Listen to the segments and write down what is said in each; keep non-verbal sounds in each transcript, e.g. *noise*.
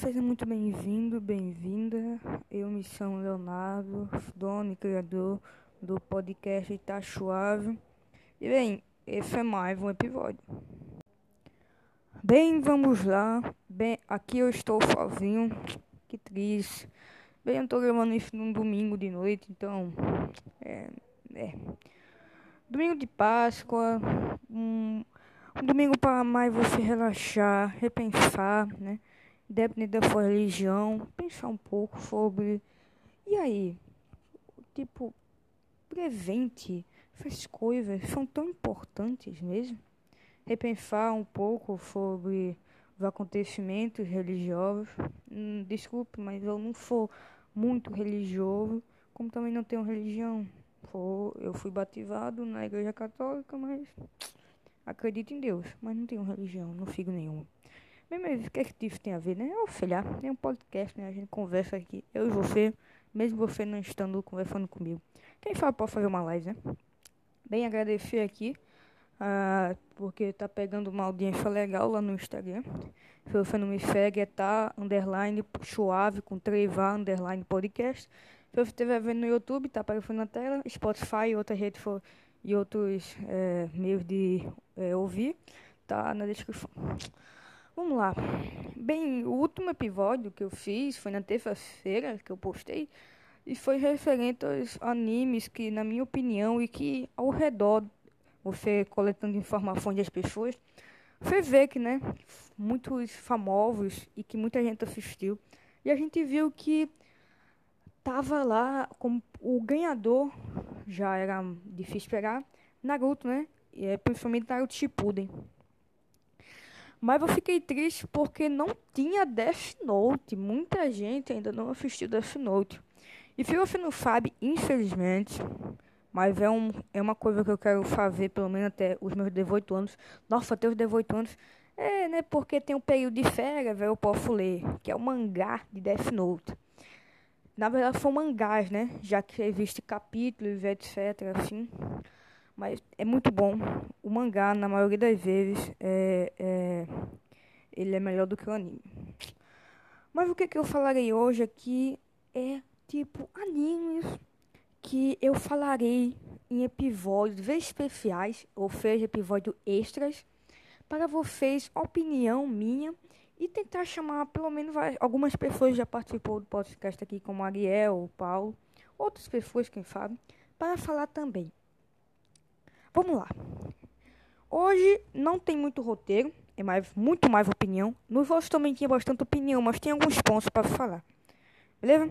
seja muito bem-vindo, bem-vinda. Eu me chamo Leonardo, dono e criador do podcast Tá Suave. E bem, esse é mais um episódio. Bem, vamos lá. Bem, aqui eu estou sozinho. Que triste. Bem, eu tô gravando isso num domingo de noite, então. É. é. Domingo de Páscoa. Um, um domingo para mais você relaxar, repensar, né? Dependendo da sua religião, pensar um pouco sobre. E aí? Tipo, presente, essas coisas são tão importantes mesmo? Repensar um pouco sobre os acontecimentos religiosos. Hum, desculpe, mas eu não sou muito religioso, como também não tenho religião. Eu fui batizado na igreja católica, mas acredito em Deus, mas não tenho religião, não sigo nenhuma. Mas o que, é que isso tem a ver, né? Eu sei lá, é um podcast, né? A gente conversa aqui, eu e você, mesmo você não estando conversando comigo. Quem sabe pode fazer uma live, né? Bem, agradecer aqui, uh, porque tá pegando uma audiência legal lá no Instagram. Se você não me segue, é tá, underline, suave, com 3A, underline, podcast. Se você estiver vendo no YouTube, tá aparecendo na tela, Spotify, outra rede for, e outros é, meios de é, ouvir, tá na descrição. Vamos lá. Bem, o último episódio que eu fiz foi na terça-feira que eu postei e foi referente aos animes que, na minha opinião, e que ao redor, você coletando informações das pessoas, você vê que, né, muitos famosos e que muita gente assistiu. E a gente viu que tava lá como o ganhador, já era difícil esperar, Naruto, né? E é principalmente Naruto Shippuden. Mas eu fiquei triste porque não tinha Death Note. Muita gente ainda não assistiu Death Note. E se você não sabe, infelizmente, mas é, um, é uma coisa que eu quero fazer pelo menos até os meus 18 anos. Nossa, até os 18 anos. É, né? Porque tem um período de férias, eu posso ler, que é o mangá de Death Note. Na verdade são mangás, né? Já que existe capítulos, etc, assim. Mas é muito bom. O mangá, na maioria das vezes, é, é, ele é melhor do que o anime. Mas o que, que eu falarei hoje aqui é tipo animes que eu falarei em episódios especiais, ou seja, episódios extras, para vocês, opinião minha e tentar chamar pelo menos algumas pessoas já participou do podcast aqui, como Ariel, o Paulo, outras pessoas, quem sabe, para falar também. Vamos lá. Hoje não tem muito roteiro, é mais, muito mais opinião. Nos outros também tinha bastante opinião, mas tem alguns pontos para falar. Beleza?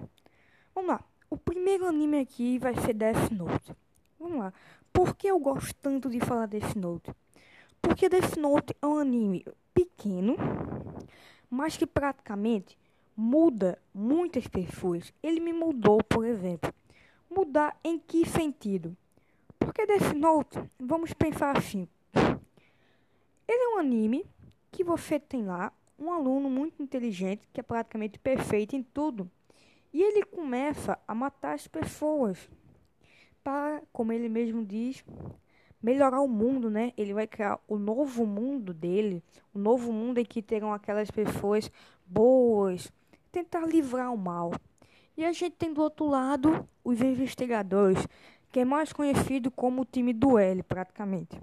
Vamos lá. O primeiro anime aqui vai ser Death Note. Vamos lá. Por que eu gosto tanto de falar Death Note? Porque Death Note é um anime pequeno, mas que praticamente muda muitas pessoas. Ele me mudou, por exemplo. Mudar em que sentido? Porque Death Note, vamos pensar assim. Ele é um anime que você tem lá um aluno muito inteligente, que é praticamente perfeito em tudo. E ele começa a matar as pessoas para, como ele mesmo diz, melhorar o mundo, né? Ele vai criar o novo mundo dele, o novo mundo em que terão aquelas pessoas boas, tentar livrar o mal. E a gente tem do outro lado os investigadores que é mais conhecido como o time do L, praticamente.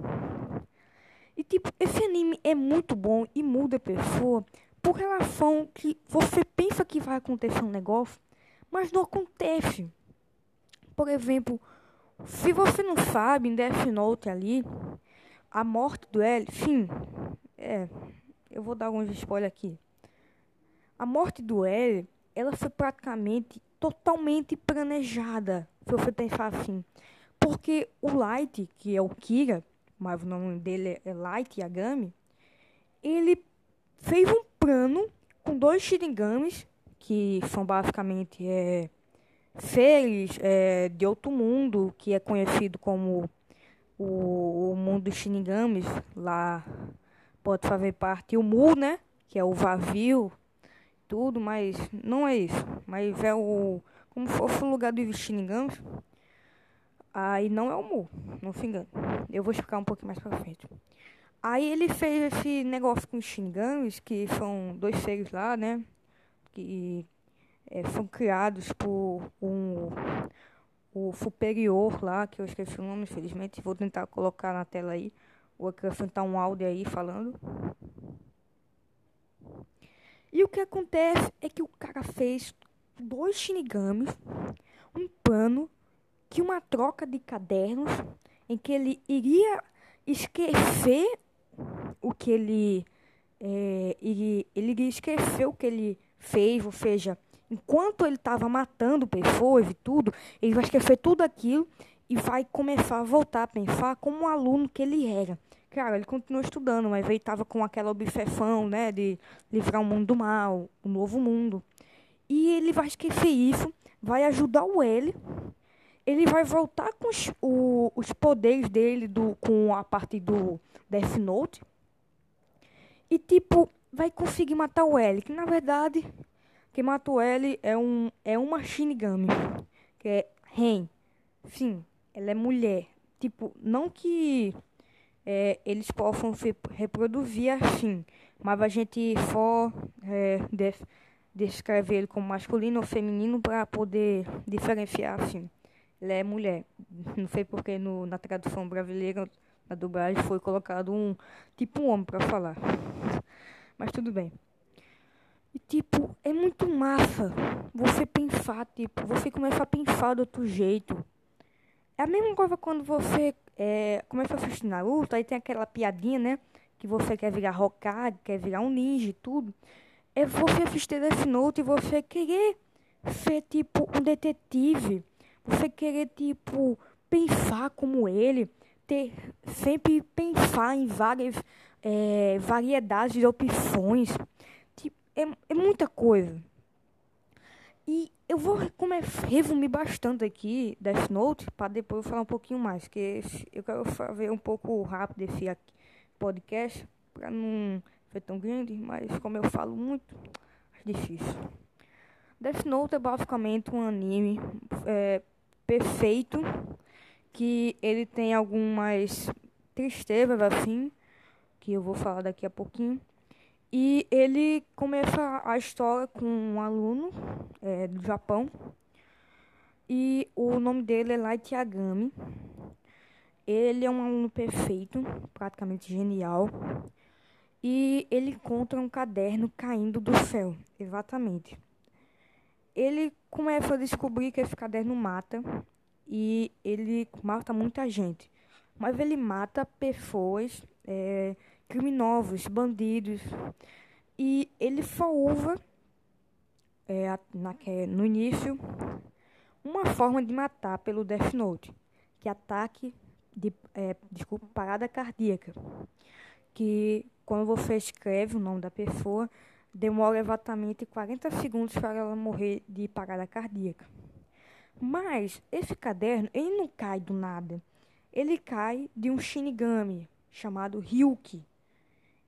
E tipo, esse anime é muito bom e muda a pessoa por relação que você pensa que vai acontecer um negócio, mas não acontece. Por exemplo, se você não sabe, em Death Note ali, a morte do L, sim, é, eu vou dar alguns spoilers aqui. A morte do L, ela foi praticamente totalmente planejada, se você pensar assim. Porque o Light, que é o Kira, mas o nome dele é Light Yagami, ele fez um plano com dois Shinigamis, que são basicamente é, seres é, de outro mundo, que é conhecido como o, o mundo dos Shinigamis, lá pode fazer parte o Mu, né? Que é o vazio, tudo, mas não é isso. Mas é o. Como o lugar dos Shinigamis. Aí não é o Mu, não se engane. Eu vou explicar um pouquinho mais pra frente. Aí ele fez esse negócio com os Shinigamis, que são dois seres lá, né? que é, foram criados por um o superior lá, que eu esqueci o nome, infelizmente. Vou tentar colocar na tela aí, ou acrescentar um áudio aí falando. E o que acontece é que o cara fez dois shinigamis, um plano que uma troca de cadernos em que ele iria esquecer o que ele é, ele, ele iria esquecer o que ele fez, ou seja, enquanto ele estava matando pessoas e tudo, ele vai esquecer tudo aquilo e vai começar a voltar a pensar como um aluno que ele era. Claro, ele continuou estudando, mas ele estava com aquela obsessão, né, de livrar o mundo do mal, o novo mundo. E ele vai esquecer isso, vai ajudar o L. Ele vai voltar com os, o, os poderes dele do, com a parte do Death Note. E, tipo, vai conseguir matar o L. Que, na verdade, quem mata o L é, um, é uma Shinigami. Que é Ren. Sim, ela é mulher. Tipo, não que é, eles possam se reproduzir assim. Mas a gente só é, des descreve ele como masculino ou feminino para poder diferenciar assim. Ela é mulher. Não sei porque no, na tradução brasileira, na dublagem, foi colocado um tipo um homem para falar. Mas tudo bem. E, tipo, é muito massa você pensar, tipo, você começa a pensar do outro jeito. É a mesma coisa quando você é, começa a assistir Naruto, aí tem aquela piadinha, né? Que você quer virar Hokage, quer virar um ninja e tudo. É você assistir Death Note e você querer ser, tipo, um detetive. Você querer, tipo, pensar como ele. Ter, sempre pensar em várias é, variedades de opções é, é muita coisa. E eu vou resumir bastante aqui Death Note para depois eu falar um pouquinho mais, que eu quero fazer um pouco rápido esse aqui, podcast para não ser tão grande, mas como eu falo muito, é difícil. Death Note é basicamente um anime é, perfeito que ele tem algumas tristezas assim, que eu vou falar daqui a pouquinho. E ele começa a história com um aluno é, do Japão. E o nome dele é Light Yagami. Ele é um aluno perfeito, praticamente genial. E ele encontra um caderno caindo do céu, exatamente. Ele começa a descobrir que esse caderno mata e ele mata muita gente. Mas ele mata pessoas é, criminosos, bandidos. E ele salva é, na, no início uma forma de matar pelo Death Note, que é ataque de é, desculpa, parada cardíaca, que quando você escreve o nome da pessoa, demora exatamente 40 segundos para ela morrer de parada cardíaca. Mas esse caderno, ele não cai do nada. Ele cai de um Shinigami chamado Ryuki.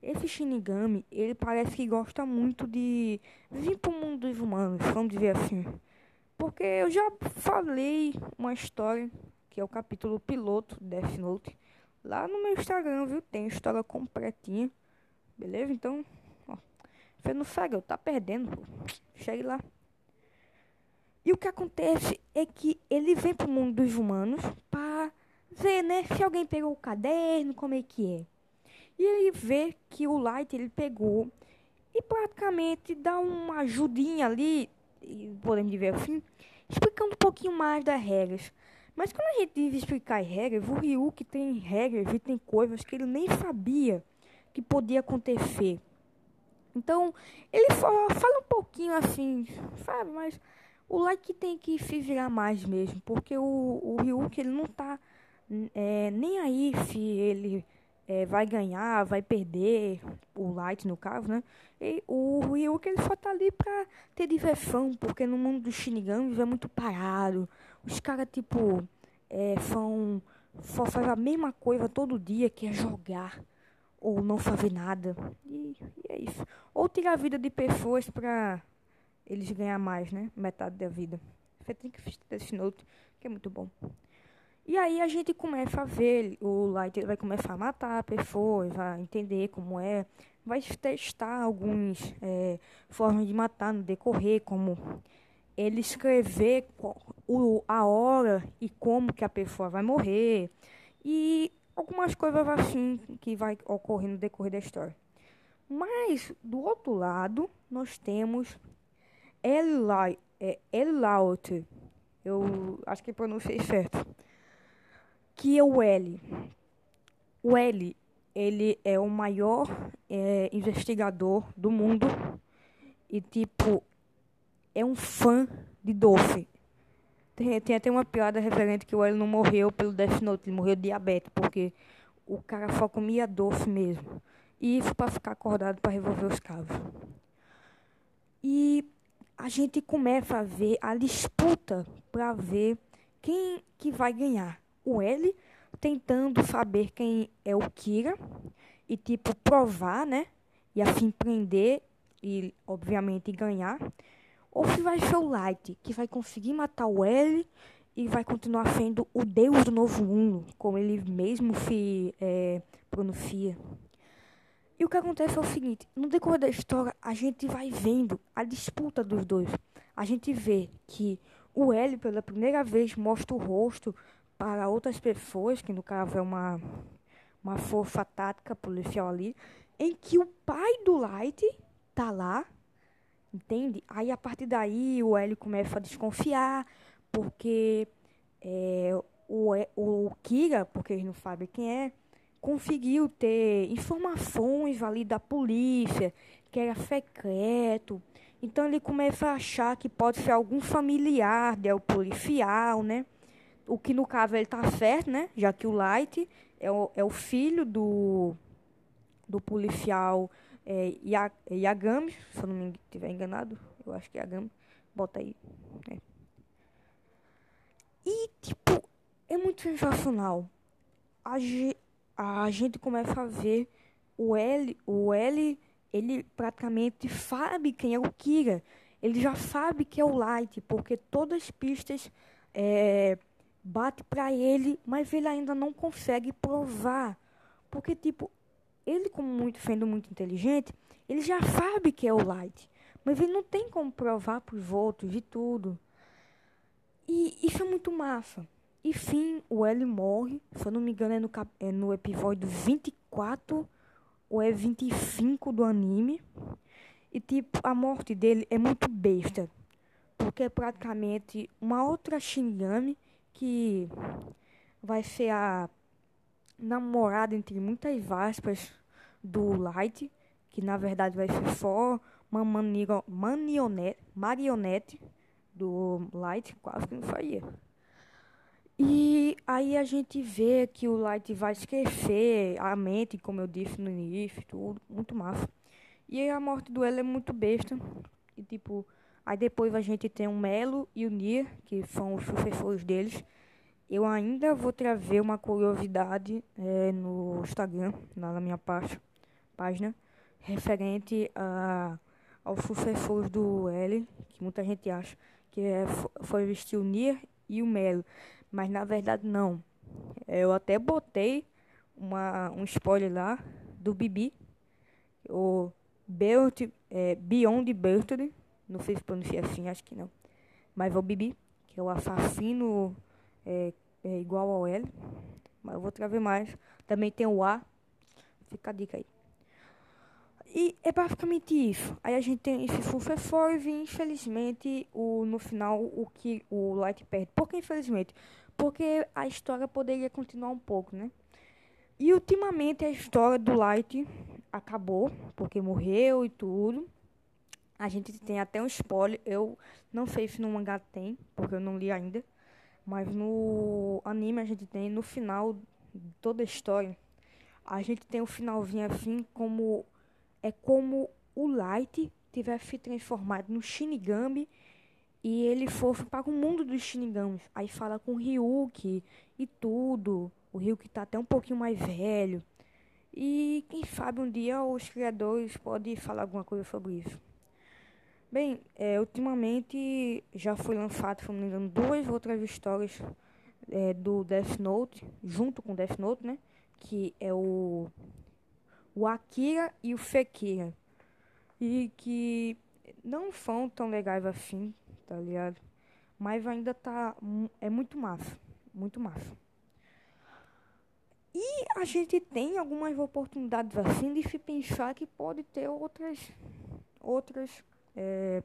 Esse Shinigami, ele parece que gosta muito de vir pro mundo dos humanos, vamos dizer assim. Porque eu já falei uma história, que é o capítulo piloto Death Note, lá no meu Instagram, viu? Tem história completinha. Beleza? Então, ó, você não segue, tá perdendo, pô. Chegue lá. E o que acontece é que ele vem pro mundo dos humanos para ver, né, se alguém pegou o caderno, como é que é. E ele vê que o Light ele pegou e praticamente dá uma ajudinha ali, podemos dizer assim, explicando um pouquinho mais das regras. Mas quando a gente diz explicar as regras, o Ryuk tem regras e tem coisas que ele nem sabia que podia acontecer. Então, ele fala, fala um pouquinho assim, sabe? Mas o Light tem que se virar mais mesmo, porque o, o Ryuk ele não tá é, nem aí se ele é, vai ganhar, vai perder, o Light no caso, né? E o Ryuk ele só tá ali pra ter diversão, porque no mundo dos Shinigamis é muito parado. Os caras, tipo, é, são, só fazem a mesma coisa todo dia, que é jogar ou não fazer nada. E, e é isso. Ou tirar a vida de pessoas pra eles ganhar mais, né? Metade da vida. Você tem que assistir esse note, que é muito bom. E aí a gente começa a ver, o Light vai começar a matar pessoas, vai entender como é. vai testar algumas é, formas de matar no decorrer, como ele escrever o, a hora e como que a pessoa vai morrer e algumas coisas assim que vai ocorrer no decorrer da história. Mas do outro lado nós temos Eli, é, Elaut, eu acho que pronunciei certo, que é o L. O L, ele é o maior é, investigador do mundo e tipo é um fã de Dolphin. Tem, tem até uma piada referente que o L não morreu pelo Death Note, ele morreu de diabetes, porque o cara só comia doce mesmo. E isso para ficar acordado para revolver os cabos. E a gente começa a ver a disputa para ver quem que vai ganhar. O L tentando saber quem é o Kira e tipo provar, né? E assim prender e obviamente ganhar. Ou se vai ser o Light, que vai conseguir matar o L e vai continuar sendo o Deus do Novo Mundo, como ele mesmo se é, pronuncia. E o que acontece é o seguinte: no decorrer da história, a gente vai vendo a disputa dos dois. A gente vê que o L, pela primeira vez, mostra o rosto para outras pessoas, que no caso é uma, uma força tática policial ali, em que o pai do Light tá lá Entende? Aí a partir daí o Hélio começa a desconfiar, porque é, o, o Kira, porque eles não sabem quem é, conseguiu ter informações ali da polícia, que era secreto. Então ele começa a achar que pode ser algum familiar del policial, né? O que no caso ele tá certo, né? Já que o Light é o, é o filho do, do policial é, Yagami, se eu não me estiver enganado, eu acho que é Yagami, bota aí. É. E, tipo, é muito sensacional. A, a gente começa a ver o L, o L, ele praticamente sabe quem é o Kira. Ele já sabe que é o Light, porque todas as pistas é, bate para ele, mas ele ainda não consegue provar. Porque, tipo, ele, como muito sendo muito inteligente, ele já sabe que é o Light, mas ele não tem como provar para os outros e tudo. E isso é muito massa. E fim, o L morre, se eu não me engano é no, é no episódio 24 ou é 25 do anime. E tipo, a morte dele é muito besta. Porque é praticamente uma outra Shinigami que vai ser a namorada entre muitas aspas do Light, que na verdade vai ser só uma manionete, marionete do Light, quase que não faria. E aí a gente vê que o Light vai esquecer a mente, como eu disse no início, tudo, muito massa. E aí a morte do Ela é muito besta. E tipo, aí depois a gente tem o Melo e o Nier, que são os sucessores deles. Eu ainda vou trazer uma curiosidade é, no Instagram, na minha parte página referente a, aos sucessores do L, que muita gente acha que é, foi vestir o Nier e o Melo, mas na verdade não. Eu até botei uma, um spoiler lá do Bibi, o Belt, é, Beyond Berthold, não sei se pronuncia assim, acho que não, mas é o Bibi, que é o assassino é, é igual ao L, mas eu vou trazer mais. Também tem o A, fica a dica aí. E é basicamente isso. Aí a gente tem esse sucessor e infelizmente o, no final o que o Light perde. Por que infelizmente? Porque a história poderia continuar um pouco, né? E ultimamente a história do Light acabou, porque morreu e tudo. A gente tem até um spoiler. Eu não sei se no mangá tem, porque eu não li ainda. Mas no anime a gente tem no final de toda a história. A gente tem o finalzinho assim como é como o Light tivesse se transformado no Shinigami e ele fosse para o mundo dos Shinigamis. Aí fala com o Ryuki e tudo. O Ryuki tá até um pouquinho mais velho. E quem sabe um dia os criadores podem falar alguma coisa sobre isso. Bem, é, ultimamente já foi lançado, se não me engano, duas outras histórias é, do Death Note, junto com Death Note, né? Que é o o Akira e o Fekira. E que não são tão legais assim, tá ligado? Mas ainda tá. É muito massa. Muito massa. E a gente tem algumas oportunidades assim de se pensar que pode ter outras. Outras. É,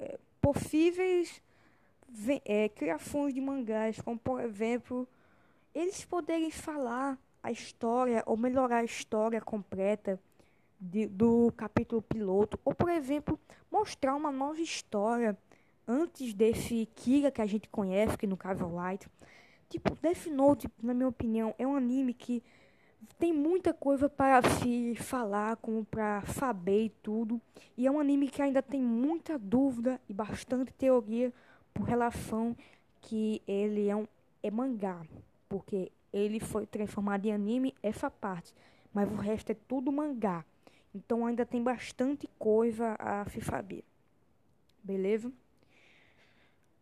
é, possíveis é, criações de mangás, como por exemplo, eles poderem falar a história ou melhorar a história completa de, do capítulo piloto, ou por exemplo, mostrar uma nova história antes desse Kira que a gente conhece, que no caso é o Light. Tipo, Death Note, na minha opinião, é um anime que tem muita coisa para se falar, como para saber e tudo. E é um anime que ainda tem muita dúvida e bastante teoria por relação que ele é um é mangá, porque ele foi transformado em anime essa parte, mas o resto é tudo mangá. Então ainda tem bastante coisa a se saber. Beleza?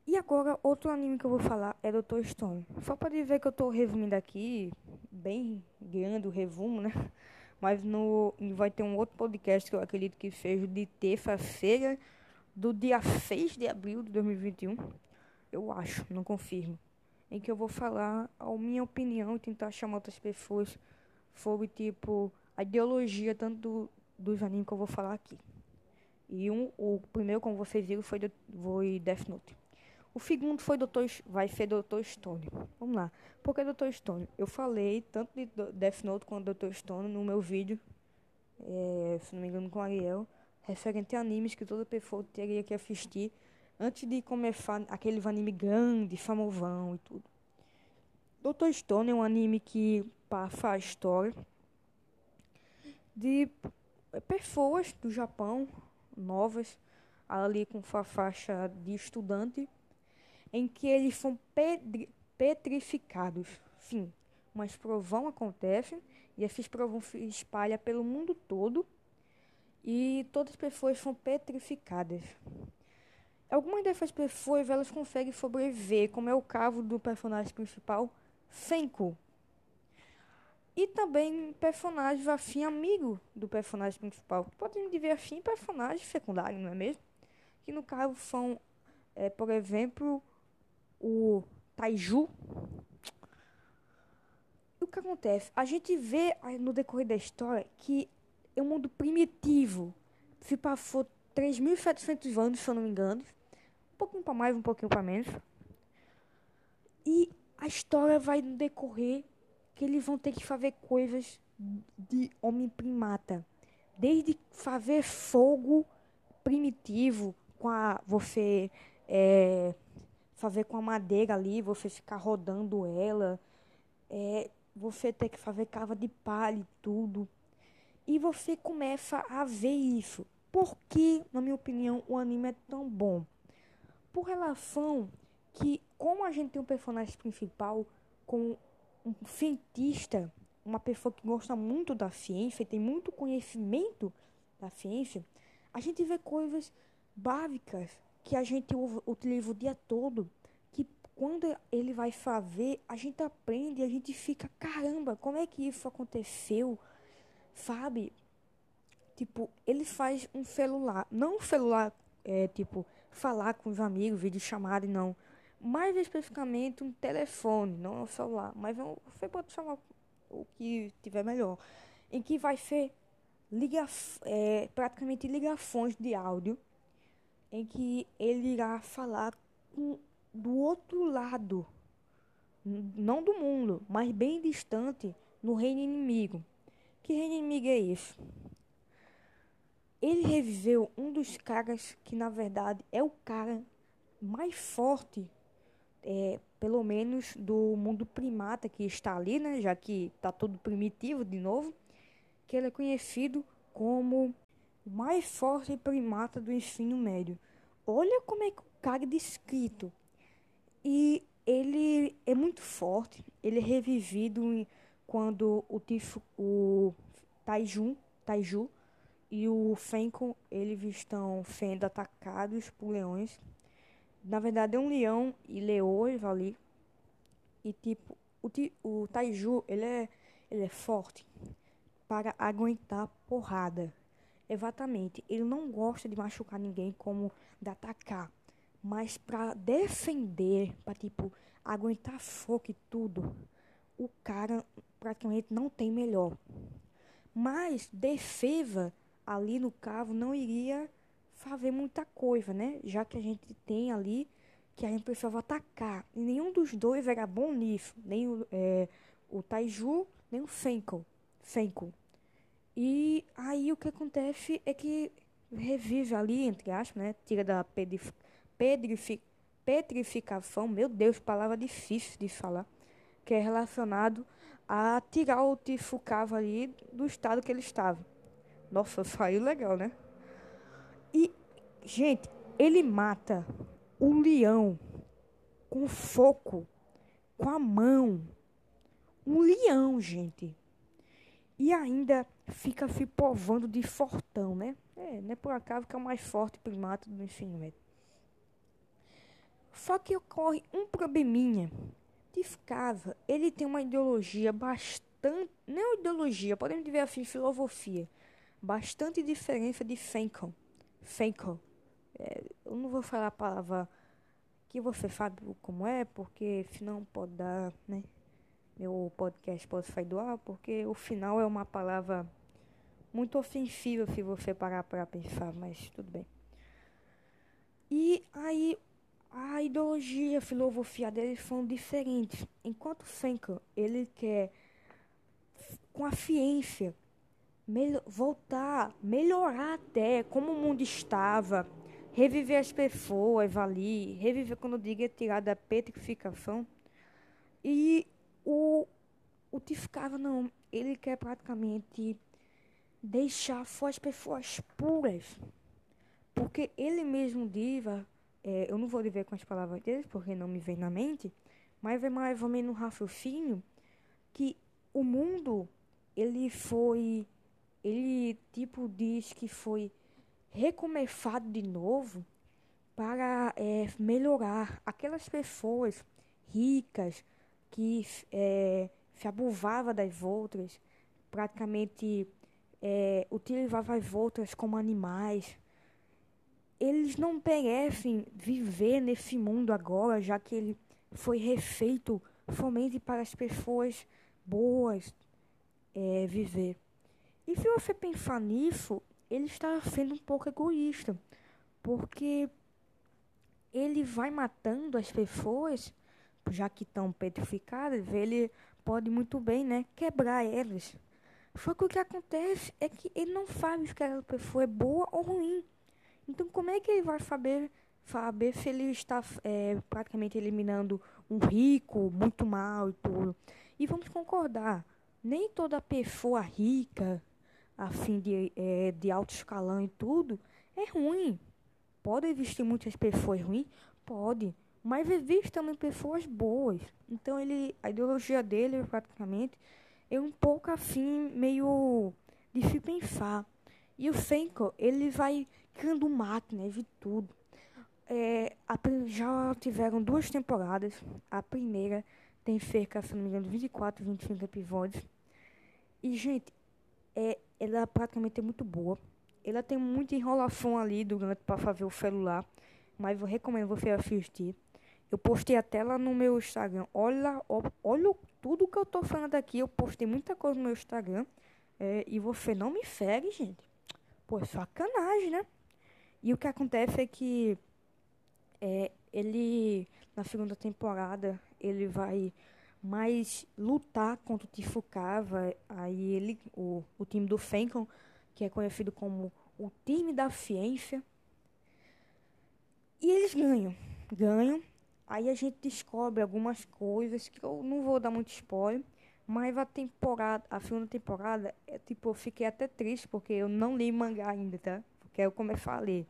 E agora, outro anime que eu vou falar é Dr. Stone. Só para dizer que eu estou resumindo aqui, bem grande o resumo, né? *laughs* Mas no, vai ter um outro podcast que eu acredito que seja de terça-feira, do dia 6 de abril de 2021. Eu acho, não confirmo. Em que eu vou falar a minha opinião e tentar chamar outras pessoas sobre, tipo, a ideologia tanto do, dos animes que eu vou falar aqui. E um, o primeiro, como vocês viram, foi, do, foi Death Note. O segundo foi Dr. vai ser Dr. Stone. Vamos lá. Por que Dr. Stone? Eu falei tanto de Death Note quanto Dr. Stone no meu vídeo, é, se não me engano, com o Ariel, referente a animes que toda pessoa teria que assistir antes de começar aquele anime grande, famosão e tudo. Dr. Stone é um anime que passa a história de pessoas do Japão, novas, ali com faixa de estudante, em que eles são petrificados. Sim, uma explosão acontece e essa explosão se espalha pelo mundo todo e todas as pessoas são petrificadas. Algumas dessas pessoas elas conseguem sobreviver, como é o caso do personagem principal, Senku. E também personagens afim amigo do personagem principal. Podemos dizer assim personagens secundários, não é mesmo? Que no caso são, é, por exemplo, o Taiju. O que acontece? A gente vê no decorrer da história que é um mundo primitivo. Se passou 3.700 anos, se eu não me engano. Um pouquinho para mais, um pouquinho para menos. E a história vai decorrer que eles vão ter que fazer coisas de homem primata. Desde fazer fogo primitivo com a você é, fazer com a madeira ali, você ficar rodando ela, é, você ter que fazer cava de palha e tudo. E você começa a ver isso. Por que, na minha opinião, o anime é tão bom? Por relação que, como a gente tem um personagem principal com um cientista, uma pessoa que gosta muito da ciência e tem muito conhecimento da ciência, a gente vê coisas básicas que a gente utiliza o dia todo, que quando ele vai fazer, a gente aprende, a gente fica, caramba, como é que isso aconteceu? Sabe? Tipo, ele faz um celular, não um celular, é, tipo, falar com os amigos, vídeo chamada, não. Mais especificamente um telefone, não um celular, mas um, você pode chamar o que tiver melhor. Em que vai ser liga, é, praticamente ligações de áudio em que ele irá falar com, do outro lado, não do mundo, mas bem distante, no reino inimigo. Que reino inimigo é esse? Ele reviveu um dos caras que, na verdade, é o cara mais forte, é, pelo menos do mundo primata que está ali, né? Já que está todo primitivo de novo. Que ele é conhecido como o mais forte primata do ensino médio. Olha como é que o cara é descrito. E ele é muito forte. Ele é revivido quando o, tifo, o Taiju, Taiju e o Fenko eles estão sendo atacados por leões. Na verdade é um leão e leões ali. E tipo, o, o Taiju, ele é, ele é forte para aguentar porrada. Exatamente, ele não gosta de machucar ninguém como de atacar, mas para defender, para tipo aguentar fogo e tudo, o cara praticamente não tem melhor. Mas defesa ali no cavo não iria fazer muita coisa, né? Já que a gente tem ali que a gente precisava atacar. E nenhum dos dois era bom nisso. Nem o, é, o Taiju, nem o Fenko. Fenko. E aí o que acontece é que revive ali, entre aspas, né? Tira da pedrif pedrifi petrificação. Meu Deus, palavra difícil de falar. Que é relacionado a tirar o Tifukava ali do estado que ele estava. Nossa, *laughs* saiu legal, né? E, gente, ele mata o leão com foco, com a mão. Um leão, gente. E ainda fica se povando de fortão, né? É, é por acaso que é o mais forte primata do ensino médio. Só que ocorre um probleminha. Tifkava, ele tem uma ideologia bastante. Não é ideologia, podemos dizer assim, filosofia. Bastante diferente de Fenkon. Fenkon é, eu não vou falar a palavra que você sabe como é, porque senão pode dar, né? Meu podcast sair do ar, porque o final é uma palavra muito ofensiva se você parar para pensar, mas tudo bem. E aí a ideologia, a filosofia deles são diferentes. Enquanto Senka, ele quer com a ciência voltar, melhorar até como o mundo estava, reviver as pessoas ali, reviver quando eu digo é tirar da petrificação. E o, o Tifkava não, ele quer praticamente deixar só as pessoas puras. Porque ele mesmo diz, é, eu não vou dizer com as palavras dele, porque não me vem na mente, mas é mais ou menos um raciocínio que o mundo, ele foi, ele tipo diz que foi recomeçado de novo para é, melhorar aquelas pessoas ricas que é, se abusava das outras, praticamente é, utilizava as outras como animais. Eles não merecem viver nesse mundo agora, já que ele foi refeito somente para as pessoas boas é, viver. E se você pensar nisso, ele está sendo um pouco egoísta, porque ele vai matando as pessoas, já que estão petrificadas, ele pode muito bem, né, quebrar elas. Só que o que acontece é que ele não sabe se aquela pessoa é boa ou ruim. Então como é que ele vai saber, saber se ele está é, praticamente eliminando um rico, muito mal e tudo? E vamos concordar, nem toda pessoa rica, assim de, é, de alto escalão e tudo, é ruim. Pode existir muitas pessoas ruins? Pode. Mas existem também pessoas boas. Então ele, a ideologia dele praticamente é um pouco assim, meio de se pensar. E o Senko, ele vai criando máquinas e tudo. É, a, já tiveram duas temporadas. A primeira tem cerca, se não me engano, 24, 25 episódios. E, gente, é, ela praticamente é muito boa. Ela tem muita enrolação ali durante para fazer o celular, mas eu recomendo você assistir. Eu postei até lá no meu Instagram. Olha, olha tudo que eu tô falando aqui. Eu postei muita coisa no meu Instagram. É, e você não me segue, gente. Pô, é sacanagem, né? E o que acontece é que é, ele, na segunda temporada, ele vai mais lutar contra o Tifukava, aí ele, o, o time do Fencon, que é conhecido como o time da ciência. E eles ganham, ganham. Aí a gente descobre algumas coisas que eu não vou dar muito spoiler, mas a temporada, a segunda temporada, é, tipo, eu fiquei até triste porque eu não li mangá ainda, tá? Porque eu começar a ler.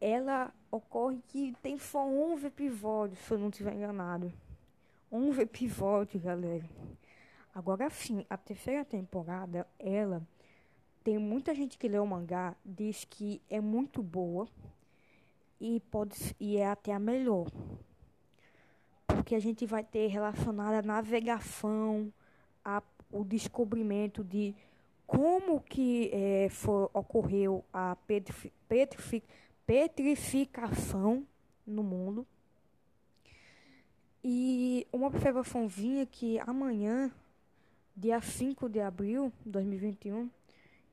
Ela ocorre que tem só 11 episódios, se eu não estiver enganado um episódio, galera. Agora sim, a terceira temporada, ela tem muita gente que lê o mangá, diz que é muito boa e pode e é até a melhor. Porque a gente vai ter relacionada a navegação, a, o descobrimento de como que é, foi, ocorreu a petrifi, petrifi, petrificação no mundo. E uma observação vinha que amanhã, dia 5 de abril de 2021,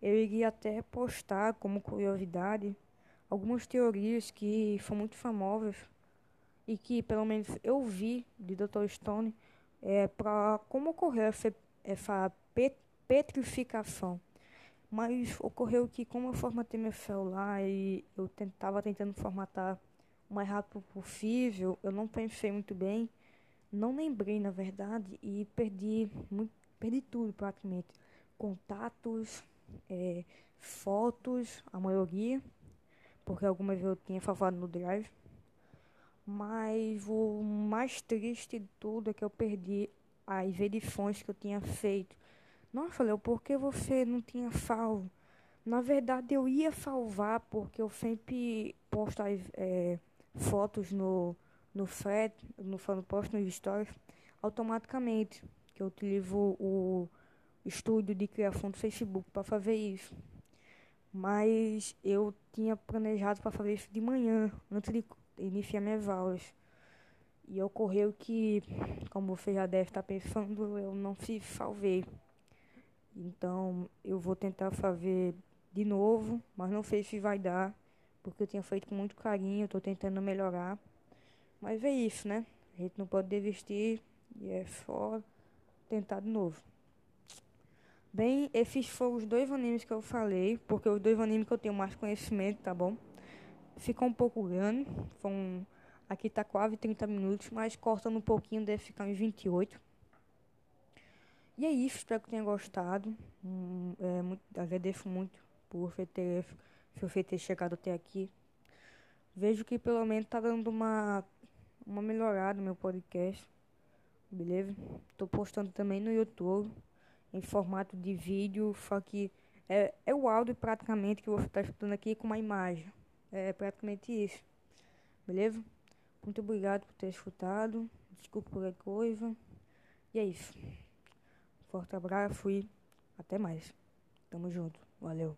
eu iria até postar como curiosidade algumas teorias que são muito famosas e que pelo menos eu vi de Dr. Stone é, para como ocorreu essa, essa petrificação. Mas ocorreu que como eu formatei meu celular e eu estava tentando formatar o mais rápido possível, eu não pensei muito bem, não lembrei na verdade e perdi muito, perdi tudo praticamente. Contatos, é, fotos, a maioria, porque algumas eu tinha salvado no Drive. Mas o mais triste de tudo é que eu perdi as edições que eu tinha feito. Nossa, Léo, por que você não tinha salvo? Na verdade, eu ia salvar porque eu sempre posto as é, fotos no, no thread, no, no posto nos stories, automaticamente. Que eu utilizo o estúdio de criação do Facebook para fazer isso. Mas eu tinha planejado para fazer isso de manhã, antes de iniciar minhas aulas. E ocorreu que, como você já deve estar pensando, eu não se salvei. Então eu vou tentar fazer de novo, mas não sei se vai dar, porque eu tinha feito com muito carinho, estou tentando melhorar. Mas é isso, né? A gente não pode desistir e é só tentar de novo. Bem, esses foram os dois animes que eu falei, porque os dois animes que eu tenho mais conhecimento, tá bom? Ficou um pouco grande, um, aqui tá quase 30 minutos, mas cortando um pouquinho deve ficar uns 28. E é isso, espero que tenha gostado. Hum, é, muito, agradeço muito por ter, por ter chegado até aqui. Vejo que pelo menos tá dando uma, uma melhorada no meu podcast, beleza? Tô postando também no YouTube em formato de vídeo, só que é, é o áudio praticamente que você está escutando aqui com uma imagem. É praticamente isso. Beleza? Muito obrigado por ter escutado. Desculpa qualquer coisa. E é isso. Forte abraço e até mais. Tamo junto. Valeu.